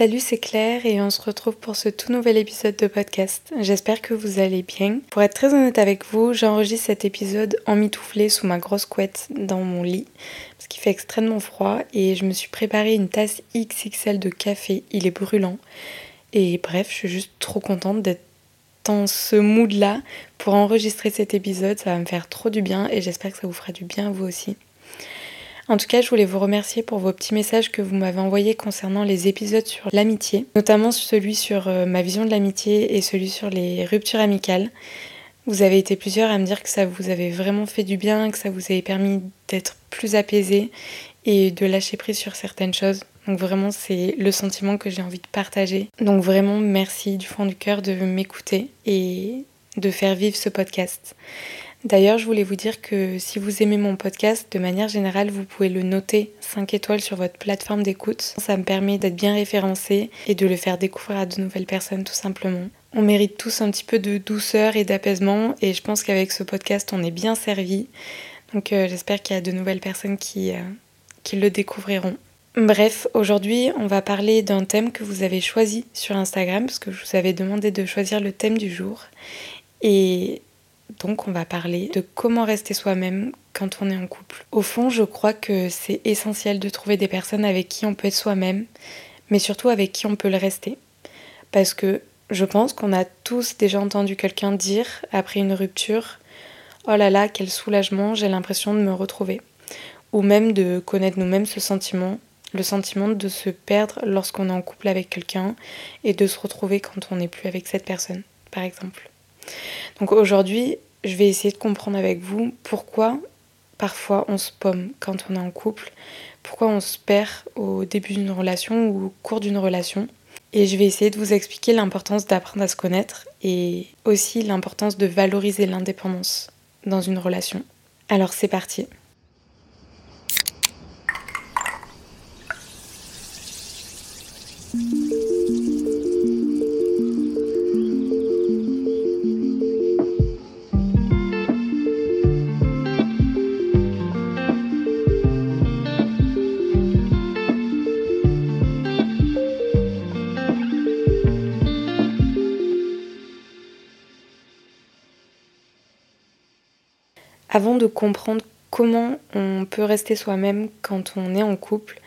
Salut, c'est Claire et on se retrouve pour ce tout nouvel épisode de podcast. J'espère que vous allez bien. Pour être très honnête avec vous, j'enregistre cet épisode emmitouflé sous ma grosse couette dans mon lit parce qu'il fait extrêmement froid et je me suis préparé une tasse XXL de café. Il est brûlant. Et bref, je suis juste trop contente d'être dans ce mood là pour enregistrer cet épisode. Ça va me faire trop du bien et j'espère que ça vous fera du bien à vous aussi. En tout cas, je voulais vous remercier pour vos petits messages que vous m'avez envoyés concernant les épisodes sur l'amitié, notamment celui sur euh, ma vision de l'amitié et celui sur les ruptures amicales. Vous avez été plusieurs à me dire que ça vous avait vraiment fait du bien, que ça vous avait permis d'être plus apaisé et de lâcher prise sur certaines choses. Donc vraiment, c'est le sentiment que j'ai envie de partager. Donc vraiment, merci du fond du cœur de m'écouter et de faire vivre ce podcast. D'ailleurs, je voulais vous dire que si vous aimez mon podcast, de manière générale, vous pouvez le noter 5 étoiles sur votre plateforme d'écoute. Ça me permet d'être bien référencé et de le faire découvrir à de nouvelles personnes tout simplement. On mérite tous un petit peu de douceur et d'apaisement et je pense qu'avec ce podcast, on est bien servi. Donc euh, j'espère qu'il y a de nouvelles personnes qui, euh, qui le découvriront. Bref, aujourd'hui, on va parler d'un thème que vous avez choisi sur Instagram parce que je vous avais demandé de choisir le thème du jour. Et donc on va parler de comment rester soi-même quand on est en couple. Au fond, je crois que c'est essentiel de trouver des personnes avec qui on peut être soi-même, mais surtout avec qui on peut le rester. Parce que je pense qu'on a tous déjà entendu quelqu'un dire, après une rupture, Oh là là, quel soulagement, j'ai l'impression de me retrouver. Ou même de connaître nous-mêmes ce sentiment, le sentiment de se perdre lorsqu'on est en couple avec quelqu'un et de se retrouver quand on n'est plus avec cette personne, par exemple. Donc aujourd'hui, je vais essayer de comprendre avec vous pourquoi parfois on se pomme quand on est en couple, pourquoi on se perd au début d'une relation ou au cours d'une relation. Et je vais essayer de vous expliquer l'importance d'apprendre à se connaître et aussi l'importance de valoriser l'indépendance dans une relation. Alors c'est parti. Avant de comprendre comment on peut rester soi-même quand on est en couple,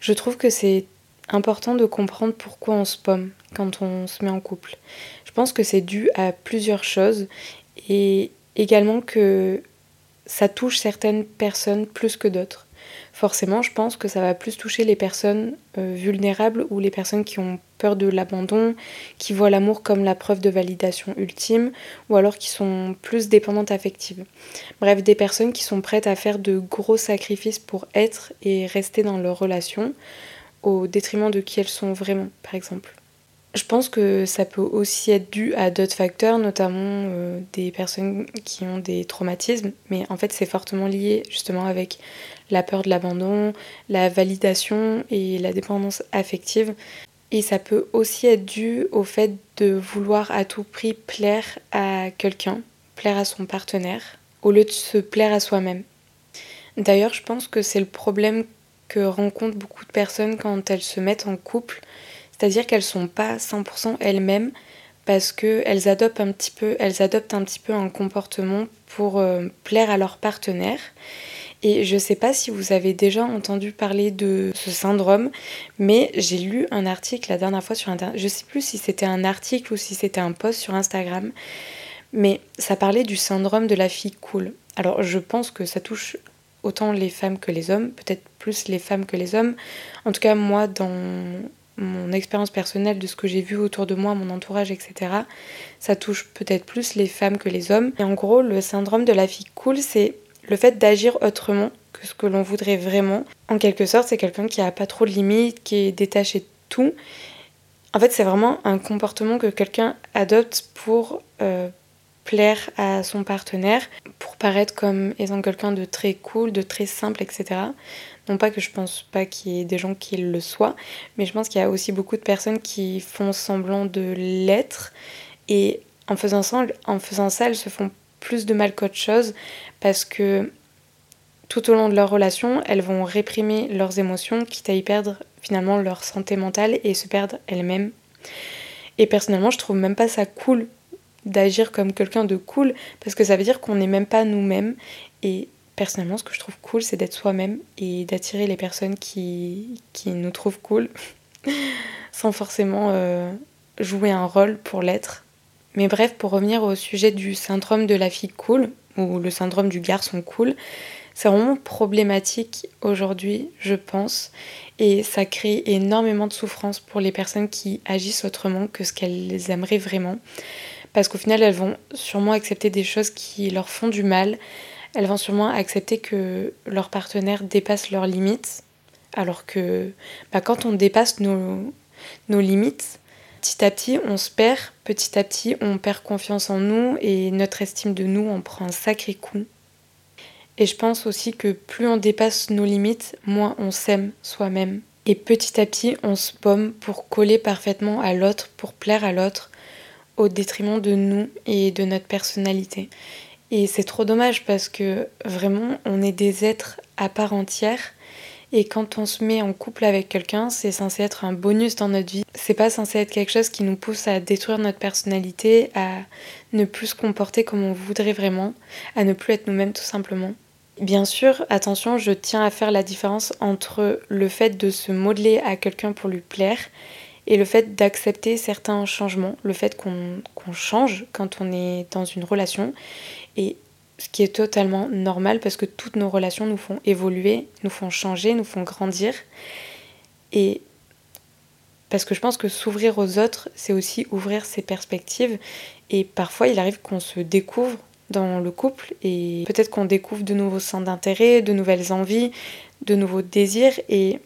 je trouve que c'est important de comprendre pourquoi on se pomme quand on se met en couple. Je pense que c'est dû à plusieurs choses et également que ça touche certaines personnes plus que d'autres forcément, je pense que ça va plus toucher les personnes euh, vulnérables ou les personnes qui ont peur de l'abandon, qui voient l'amour comme la preuve de validation ultime, ou alors qui sont plus dépendantes affectives. Bref, des personnes qui sont prêtes à faire de gros sacrifices pour être et rester dans leur relation, au détriment de qui elles sont vraiment, par exemple. Je pense que ça peut aussi être dû à d'autres facteurs, notamment euh, des personnes qui ont des traumatismes, mais en fait c'est fortement lié justement avec la peur de l'abandon, la validation et la dépendance affective. Et ça peut aussi être dû au fait de vouloir à tout prix plaire à quelqu'un, plaire à son partenaire, au lieu de se plaire à soi-même. D'ailleurs, je pense que c'est le problème que rencontrent beaucoup de personnes quand elles se mettent en couple c'est-à-dire qu'elles sont pas 100% elles-mêmes parce qu'elles adoptent un petit peu, adoptent un petit peu un comportement pour euh, plaire à leur partenaire. Et je ne sais pas si vous avez déjà entendu parler de ce syndrome, mais j'ai lu un article la dernière fois sur Internet. Je ne sais plus si c'était un article ou si c'était un post sur Instagram, mais ça parlait du syndrome de la fille cool. Alors je pense que ça touche autant les femmes que les hommes, peut-être plus les femmes que les hommes. En tout cas, moi, dans mon expérience personnelle de ce que j'ai vu autour de moi, mon entourage, etc., ça touche peut-être plus les femmes que les hommes. Et en gros, le syndrome de la fille cool, c'est le fait d'agir autrement que ce que l'on voudrait vraiment. En quelque sorte, c'est quelqu'un qui a pas trop de limites, qui est détaché de tout. En fait, c'est vraiment un comportement que quelqu'un adopte pour euh, plaire à son partenaire, pour paraître comme étant quelqu'un de très cool, de très simple, etc. Non pas que je pense pas qu'il y ait des gens qui le soient, mais je pense qu'il y a aussi beaucoup de personnes qui font semblant de l'être et en faisant, ça, en faisant ça, elles se font plus de mal qu'autre chose parce que tout au long de leur relation, elles vont réprimer leurs émotions, quitte à y perdre finalement leur santé mentale et se perdre elles-mêmes. Et personnellement, je trouve même pas ça cool d'agir comme quelqu'un de cool parce que ça veut dire qu'on n'est même pas nous-mêmes et personnellement, ce que je trouve cool, c'est d'être soi-même et d'attirer les personnes qui, nous trouvent cool, sans forcément euh, jouer un rôle pour l'être. Mais bref, pour revenir au sujet du syndrome de la fille cool, ou le syndrome du garçon cool, c'est vraiment problématique aujourd'hui, je pense, et ça crée énormément de souffrance pour les personnes qui agissent autrement que ce qu'elles aimeraient vraiment. Parce qu'au final, elles vont sûrement accepter des choses qui leur font du mal, elles vont sûrement accepter que leur partenaire dépasse leurs limites, alors que bah, quand on dépasse nos, nos limites, petit à petit on se perd, petit à petit on perd confiance en nous et notre estime de nous en prend un sacré coup. Et je pense aussi que plus on dépasse nos limites, moins on s'aime soi-même. Et petit à petit, on se pomme pour coller parfaitement à l'autre, pour plaire à l'autre, au détriment de nous et de notre personnalité. Et c'est trop dommage parce que vraiment, on est des êtres à part entière. Et quand on se met en couple avec quelqu'un, c'est censé être un bonus dans notre vie. C'est pas censé être quelque chose qui nous pousse à détruire notre personnalité, à ne plus se comporter comme on voudrait vraiment, à ne plus être nous-mêmes tout simplement. Bien sûr, attention, je tiens à faire la différence entre le fait de se modeler à quelqu'un pour lui plaire et le fait d'accepter certains changements, le fait qu'on change quand on est dans une relation, et ce qui est totalement normal parce que toutes nos relations nous font évoluer, nous font changer, nous font grandir. Et parce que je pense que s'ouvrir aux autres, c'est aussi ouvrir ses perspectives. Et parfois, il arrive qu'on se découvre dans le couple et peut-être qu'on découvre de nouveaux centres d'intérêt, de nouvelles envies, de nouveaux désirs. Et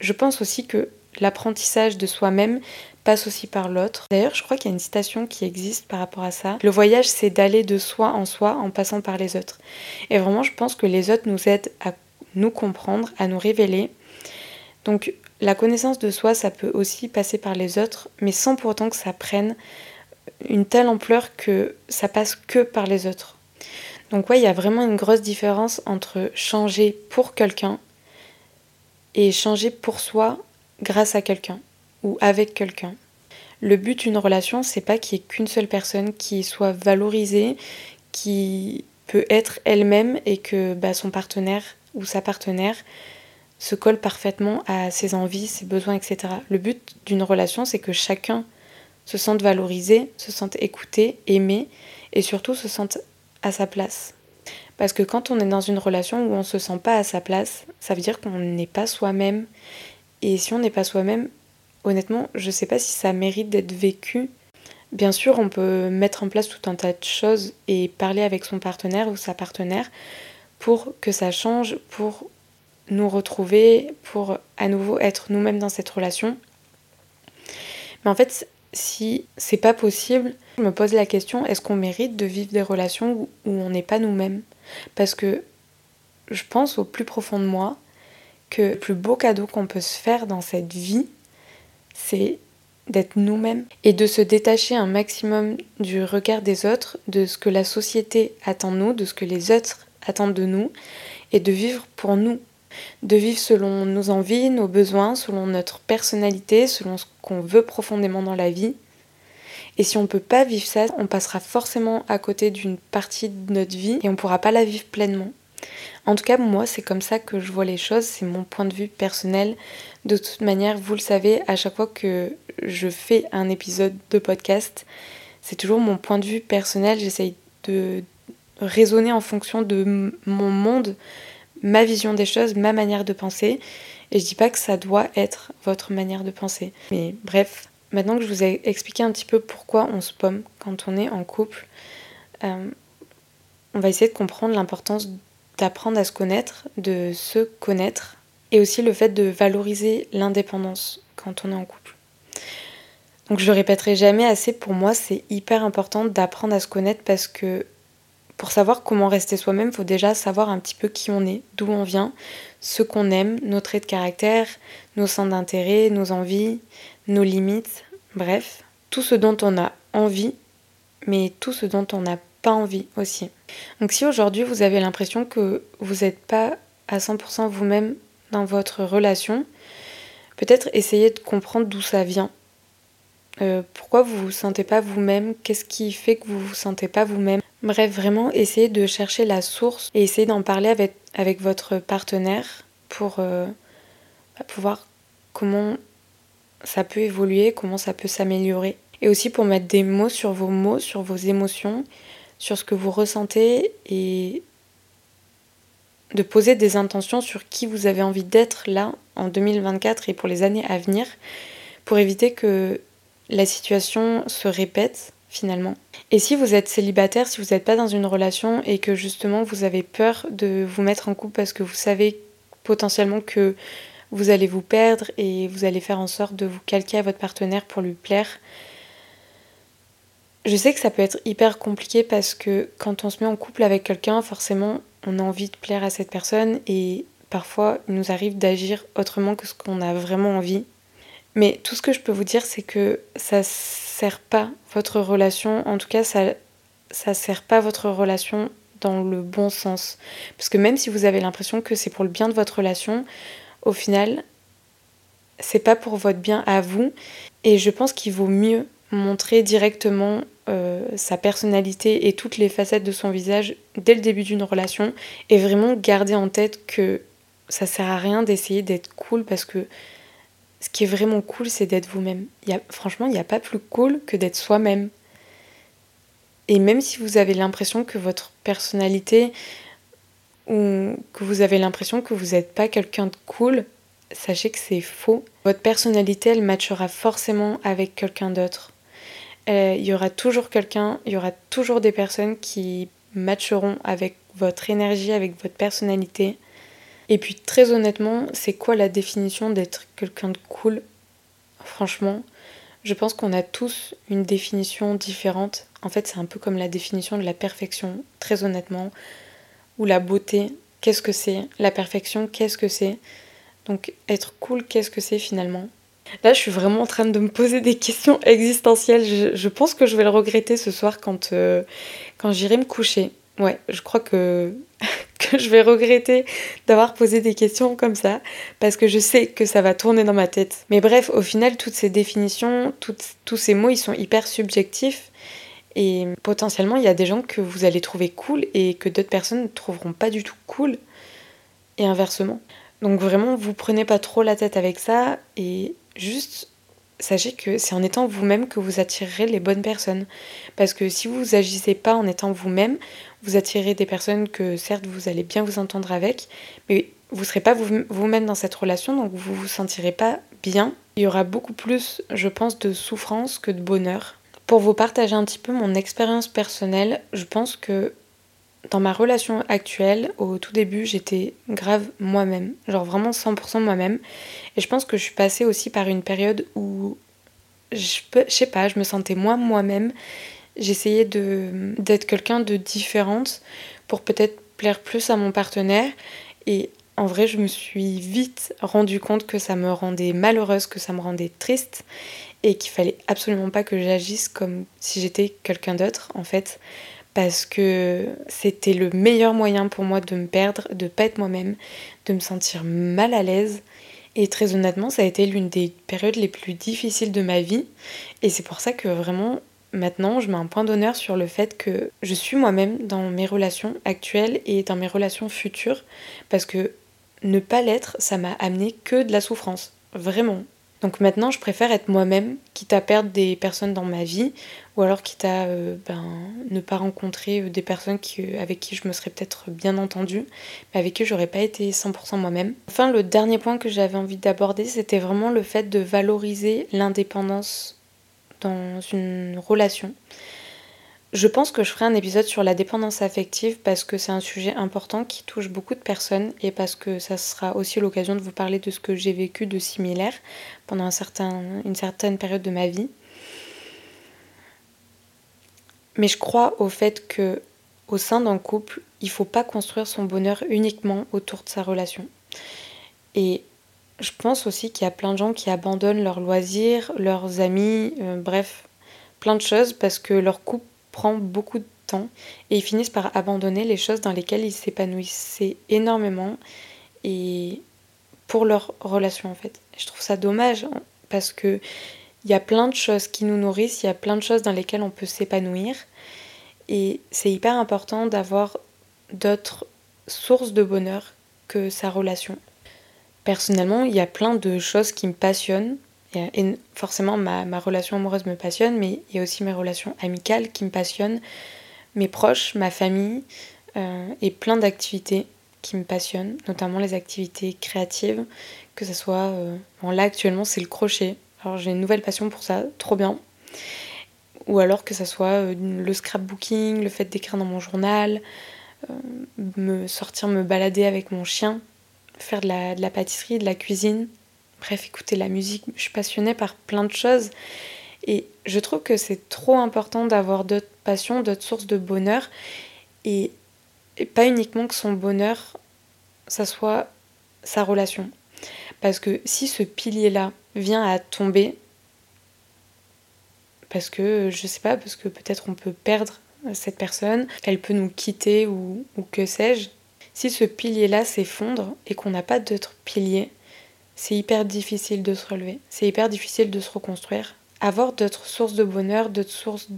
je pense aussi que l'apprentissage de soi-même passe aussi par l'autre. D'ailleurs, je crois qu'il y a une citation qui existe par rapport à ça. Le voyage, c'est d'aller de soi en soi en passant par les autres. Et vraiment, je pense que les autres nous aident à nous comprendre, à nous révéler. Donc, la connaissance de soi, ça peut aussi passer par les autres, mais sans pour autant que ça prenne une telle ampleur que ça passe que par les autres. Donc ouais, il y a vraiment une grosse différence entre changer pour quelqu'un et changer pour soi grâce à quelqu'un ou avec quelqu'un. Le but d'une relation, c'est pas qu'il y ait qu'une seule personne qui soit valorisée, qui peut être elle-même et que bah, son partenaire ou sa partenaire se colle parfaitement à ses envies, ses besoins, etc. Le but d'une relation, c'est que chacun se sente valorisé, se sente écouté, aimé et surtout se sente à sa place. Parce que quand on est dans une relation où on ne se sent pas à sa place, ça veut dire qu'on n'est pas soi-même. Et si on n'est pas soi-même, honnêtement, je sais pas si ça mérite d'être vécu. Bien sûr, on peut mettre en place tout un tas de choses et parler avec son partenaire ou sa partenaire pour que ça change, pour nous retrouver, pour à nouveau être nous-mêmes dans cette relation. Mais en fait, si c'est pas possible, je me pose la question est-ce qu'on mérite de vivre des relations où on n'est pas nous-mêmes? Parce que je pense au plus profond de moi que le plus beau cadeau qu'on peut se faire dans cette vie, c'est d'être nous-mêmes et de se détacher un maximum du regard des autres, de ce que la société attend de nous, de ce que les autres attendent de nous, et de vivre pour nous, de vivre selon nos envies, nos besoins, selon notre personnalité, selon ce qu'on veut profondément dans la vie. Et si on ne peut pas vivre ça, on passera forcément à côté d'une partie de notre vie et on ne pourra pas la vivre pleinement. En tout cas, moi, c'est comme ça que je vois les choses, c'est mon point de vue personnel. De toute manière, vous le savez, à chaque fois que je fais un épisode de podcast, c'est toujours mon point de vue personnel. J'essaye de raisonner en fonction de mon monde, ma vision des choses, ma manière de penser. Et je dis pas que ça doit être votre manière de penser. Mais bref, maintenant que je vous ai expliqué un petit peu pourquoi on se pomme quand on est en couple, euh, on va essayer de comprendre l'importance d'apprendre à se connaître, de se connaître, et aussi le fait de valoriser l'indépendance quand on est en couple. Donc je le répéterai jamais assez, pour moi c'est hyper important d'apprendre à se connaître parce que pour savoir comment rester soi-même, il faut déjà savoir un petit peu qui on est, d'où on vient, ce qu'on aime, nos traits de caractère, nos centres d'intérêt, nos envies, nos limites, bref, tout ce dont on a envie, mais tout ce dont on n'a pas envie aussi. Donc si aujourd'hui vous avez l'impression que vous n'êtes pas à 100% vous-même dans votre relation, peut-être essayez de comprendre d'où ça vient. Euh, pourquoi vous vous sentez pas vous-même? Qu'est-ce qui fait que vous vous sentez pas vous-même? Bref, vraiment essayez de chercher la source et essayez d'en parler avec, votre partenaire pour euh, bah, voir comment ça peut évoluer, comment ça peut s'améliorer. Et aussi pour mettre des mots sur vos mots, sur vos émotions, sur ce que vous ressentez et de poser des intentions sur qui vous avez envie d'être là en 2024 et pour les années à venir pour éviter que la situation se répète finalement. Et si vous êtes célibataire, si vous n'êtes pas dans une relation et que justement vous avez peur de vous mettre en couple parce que vous savez potentiellement que vous allez vous perdre et vous allez faire en sorte de vous calquer à votre partenaire pour lui plaire, je sais que ça peut être hyper compliqué parce que quand on se met en couple avec quelqu'un, forcément, on a envie de plaire à cette personne et parfois il nous arrive d'agir autrement que ce qu'on a vraiment envie. Mais tout ce que je peux vous dire, c'est que ça sert pas votre relation, en tout cas, ça, ça sert pas votre relation dans le bon sens. Parce que même si vous avez l'impression que c'est pour le bien de votre relation, au final, c'est pas pour votre bien à vous. Et je pense qu'il vaut mieux montrer directement euh, sa personnalité et toutes les facettes de son visage dès le début d'une relation et vraiment garder en tête que ça sert à rien d'essayer d'être cool parce que ce qui est vraiment cool c'est d'être vous-même. franchement, il n'y a pas plus cool que d'être soi-même. Et même si vous avez l'impression que votre personnalité ou que vous avez l'impression que vous n'êtes pas quelqu'un de cool, sachez que c'est faux. Votre personnalité, elle matchera forcément avec quelqu'un d'autre. Euh, il y aura toujours quelqu'un, il y aura toujours des personnes qui matcheront avec votre énergie, avec votre personnalité. Et puis très honnêtement, c'est quoi la définition d'être quelqu'un de cool? Franchement, je pense qu'on a tous une définition différente. En fait, c'est un peu comme la définition de la perfection, très honnêtement, ou la beauté. Qu'est-ce que c'est? La perfection, qu'est-ce que c'est? Donc être cool, qu'est-ce que c'est finalement? Là, je suis vraiment en train de me poser des questions existentielles. Je, pense que je vais le regretter ce soir quand, euh, quand j'irai me coucher. Ouais, je crois que, que je vais regretter d'avoir posé des questions comme ça, parce que je sais que ça va tourner dans ma tête. Mais bref, au final, toutes ces définitions, tous ces mots, ils sont hyper subjectifs. Et potentiellement, il y a des gens que vous allez trouver cool et que d'autres personnes ne trouveront pas du tout cool. Et inversement. Donc vraiment, vous prenez pas trop la tête avec ça et Juste, sachez que c'est en étant vous-même que vous attirerez les bonnes personnes. Parce que si vous agissez pas en étant vous-même, vous attirez des personnes que certes vous allez bien vous entendre avec, mais vous ne serez pas vous-même dans cette relation, donc vous vous sentirez pas bien. Il y aura beaucoup plus, je pense, de souffrance que de bonheur. Pour vous partager un petit peu mon expérience personnelle, je pense que dans ma relation actuelle, au tout début, j'étais grave moi-même, genre vraiment 100% moi-même. Et je pense que je suis passée aussi par une période où je, peux, je sais pas, je me sentais moins moi-même. J'essayais d'être quelqu'un de différente pour peut-être plaire plus à mon partenaire. Et en vrai, je me suis vite rendu compte que ça me rendait malheureuse, que ça me rendait triste et qu'il fallait absolument pas que j'agisse comme si j'étais quelqu'un d'autre en fait parce que c'était le meilleur moyen pour moi de me perdre, de pas être moi-même, de me sentir mal à l'aise. Et très honnêtement, ça a été l'une des périodes les plus difficiles de ma vie. Et c'est pour ça que vraiment, maintenant, je mets un point d'honneur sur le fait que je suis moi-même dans mes relations actuelles et dans mes relations futures. Parce que ne pas l'être, ça m'a amené que de la souffrance. Vraiment. Donc maintenant, je préfère être moi-même, quitte à perdre des personnes dans ma vie, ou alors quitte à euh, ben, ne pas rencontrer euh, des personnes euh, avec qui je me serais peut-être bien entendue, mais avec qui j'aurais pas été 100% moi-même. Enfin, le dernier point que j'avais envie d'aborder, c'était vraiment le fait de valoriser l'indépendance dans une relation. Je pense que je ferai un épisode sur la dépendance affective parce que c'est un sujet important qui touche beaucoup de personnes et parce que ça sera aussi l'occasion de vous parler de ce que j'ai vécu de similaire pendant une certaine période de ma vie. Mais je crois au fait que au sein d'un couple, il faut pas construire son bonheur uniquement autour de sa relation. Et je pense aussi qu'il y a plein de gens qui abandonnent leurs loisirs, leurs amis, euh, bref, plein de choses parce que leur couple prend beaucoup de temps et ils finissent par abandonner les choses dans lesquelles ils s'épanouissaient énormément et pour leur relation en fait. Je trouve ça dommage hein, parce que il y a plein de choses qui nous nourrissent, il y a plein de choses dans lesquelles on peut s'épanouir et c'est hyper important d'avoir d'autres sources de bonheur que sa relation. Personnellement, il y a plein de choses qui me passionnent et forcément, ma, ma, relation amoureuse me passionne, mais il y a aussi mes relations amicales qui me passionnent, mes proches, ma famille, euh, et plein d'activités qui me passionnent, notamment les activités créatives, que ce soit... Euh, bon, là, actuellement, c'est le crochet. Alors, j'ai une nouvelle passion pour ça, trop bien. Ou alors que ce soit euh, le scrapbooking, le fait d'écrire dans mon journal, me sortir me balader avec mon chien, faire de la, de la pâtisserie, de la cuisine, bref, écouter la musique. Je suis passionnée par plein de choses. Et je trouve que c'est trop important d'avoir d'autres passions, d'autres sources de bonheur. Et, pas uniquement que son bonheur, ça soit sa relation. Parce que si ce pilier-là vient à tomber, parce que, je sais pas, parce que peut-être on peut perdre cette personne, elle peut nous quitter ou, ou que sais-je. Si ce pilier-là s'effondre et qu'on n'a pas d'autres piliers, c'est hyper difficile de se relever, c'est hyper difficile de se reconstruire. Avoir d'autres sources de bonheur, d'autres sources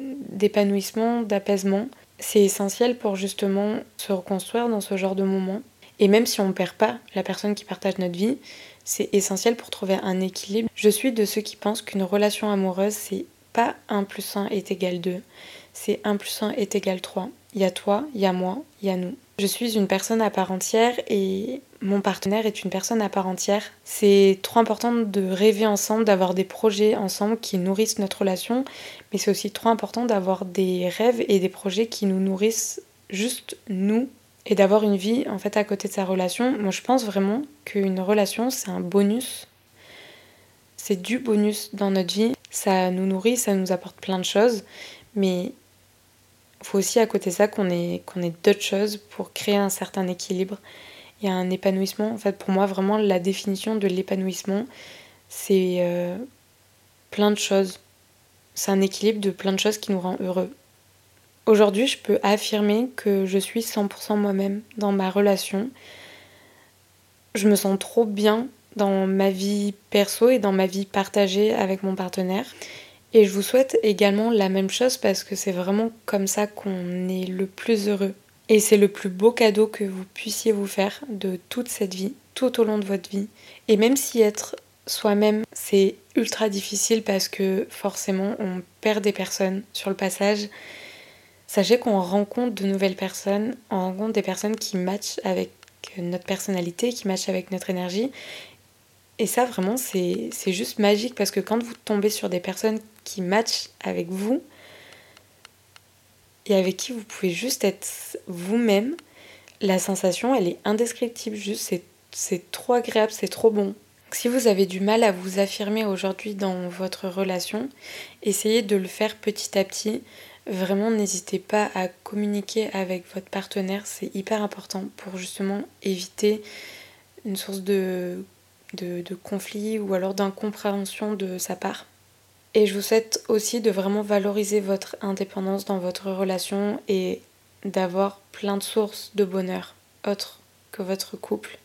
d'épanouissement, d'apaisement, c'est essentiel pour justement se reconstruire dans ce genre de moment. Et même si on ne perd pas la personne qui partage notre vie, c'est essentiel pour trouver un équilibre. Je suis de ceux qui pensent qu'une relation amoureuse, c'est pas 1 plus 1 est égal 2, c'est 1 plus 1 est égal 3. Il y a toi, il y a moi, il y a nous. Je suis une personne à part entière et mon partenaire est une personne à part entière. C'est trop important de rêver ensemble, d'avoir des projets ensemble qui nourrissent notre relation, mais c'est aussi trop important d'avoir des rêves et des projets qui nous nourrissent juste nous et d'avoir une vie en fait à côté de sa relation. Moi je pense vraiment qu'une relation c'est un bonus. C'est du bonus dans notre vie. Ça nous nourrit, ça nous apporte plein de choses, mais faut aussi à côté de ça qu'on ait, qu'on ait d'autres choses pour créer un certain équilibre il y a un épanouissement. En fait, pour moi, vraiment, la définition de l'épanouissement, c'est euh, plein de choses. C'est un équilibre de plein de choses qui nous rend heureux. Aujourd'hui, je peux affirmer que je suis 100% moi-même dans ma relation. Je me sens trop bien dans ma vie perso et dans ma vie partagée avec mon partenaire. Et je vous souhaite également la même chose parce que c'est vraiment comme ça qu'on est le plus heureux. Et c'est le plus beau cadeau que vous puissiez vous faire de toute cette vie, tout au long de votre vie. Et même si être soi-même, c'est ultra difficile parce que forcément on perd des personnes sur le passage, sachez qu'on rencontre de nouvelles personnes, on rencontre des personnes qui matchent avec notre personnalité, qui matchent avec notre énergie. Et ça vraiment c'est juste magique parce que quand vous tombez sur des personnes qui matchent avec vous, et avec qui vous pouvez juste être vous-même, la sensation, elle est indescriptible. Juste, c'est trop agréable, c'est trop bon. Si vous avez du mal à vous affirmer aujourd'hui dans votre relation, essayez de le faire petit à petit. Vraiment, n'hésitez pas à communiquer avec votre partenaire, c'est hyper important pour justement éviter une source de, de, de conflit ou alors d'incompréhension de sa part. Et je vous souhaite aussi de vraiment valoriser votre indépendance dans votre relation et d'avoir plein de sources de bonheur autres que votre couple.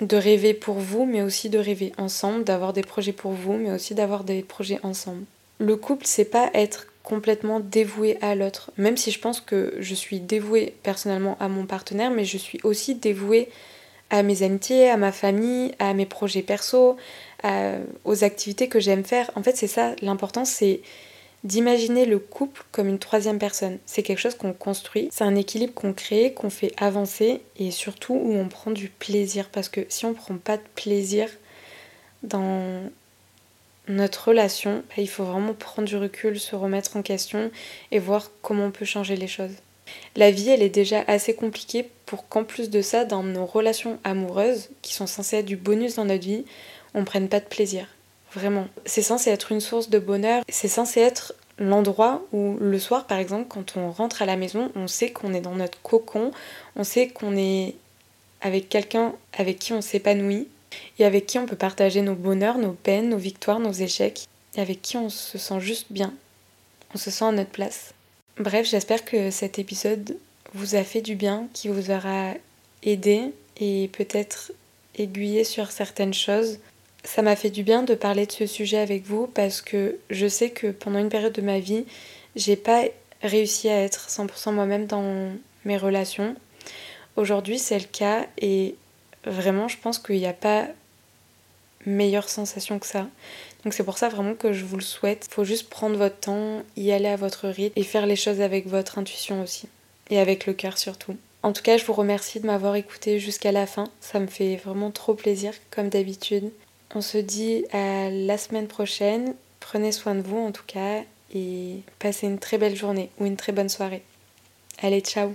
De rêver pour vous, mais aussi de rêver ensemble, d'avoir des projets pour vous, mais aussi d'avoir des projets ensemble. Le couple, c'est pas être complètement dévoué à l'autre, même si je pense que je suis dévouée personnellement à mon partenaire, mais je suis aussi dévouée à mes amitiés, à ma famille, à mes projets perso, aux activités que j'aime faire. En fait, c'est ça, l'important, c'est d'imaginer le couple comme une troisième personne. C'est quelque chose qu'on construit, c'est un équilibre qu'on crée, qu'on fait avancer et surtout où on prend du plaisir. Parce que si on prend pas de plaisir dans notre relation, bah, il faut vraiment prendre du recul, se remettre en question et voir comment on peut changer les choses. La vie, elle est déjà assez compliquée pour qu'en plus de ça, dans nos relations amoureuses, qui sont censées être du bonus dans notre vie, on prenne pas de plaisir. Vraiment. C'est censé être une source de bonheur. C'est censé être l'endroit où le soir, par exemple, quand on rentre à la maison, on sait qu'on est dans notre cocon, on sait qu'on est avec quelqu'un avec qui on s'épanouit et avec qui on peut partager nos bonheurs, nos peines, nos victoires, nos échecs, et avec qui on se sent juste bien. On se sent à notre place. Bref, j'espère que cet épisode vous a fait du bien, qui vous aura aidé et peut-être aiguillé sur certaines choses ça m'a fait du bien de parler de ce sujet avec vous parce que je sais que pendant une période de ma vie, j'ai pas réussi à être 100% moi-même dans mes relations. Aujourd'hui, c'est le cas et vraiment, je pense qu'il n'y a pas meilleure sensation que ça. Donc c'est pour ça vraiment que je vous le souhaite. Il faut juste prendre votre temps, y aller à votre rythme et faire les choses avec votre intuition aussi. Et avec le cœur surtout. En tout cas, je vous remercie de m'avoir écouté jusqu'à la fin. Ça me fait vraiment trop plaisir, comme d'habitude. On se dit à la semaine prochaine. Prenez soin de vous en tout cas et passez une très belle journée ou une très bonne soirée. Allez, ciao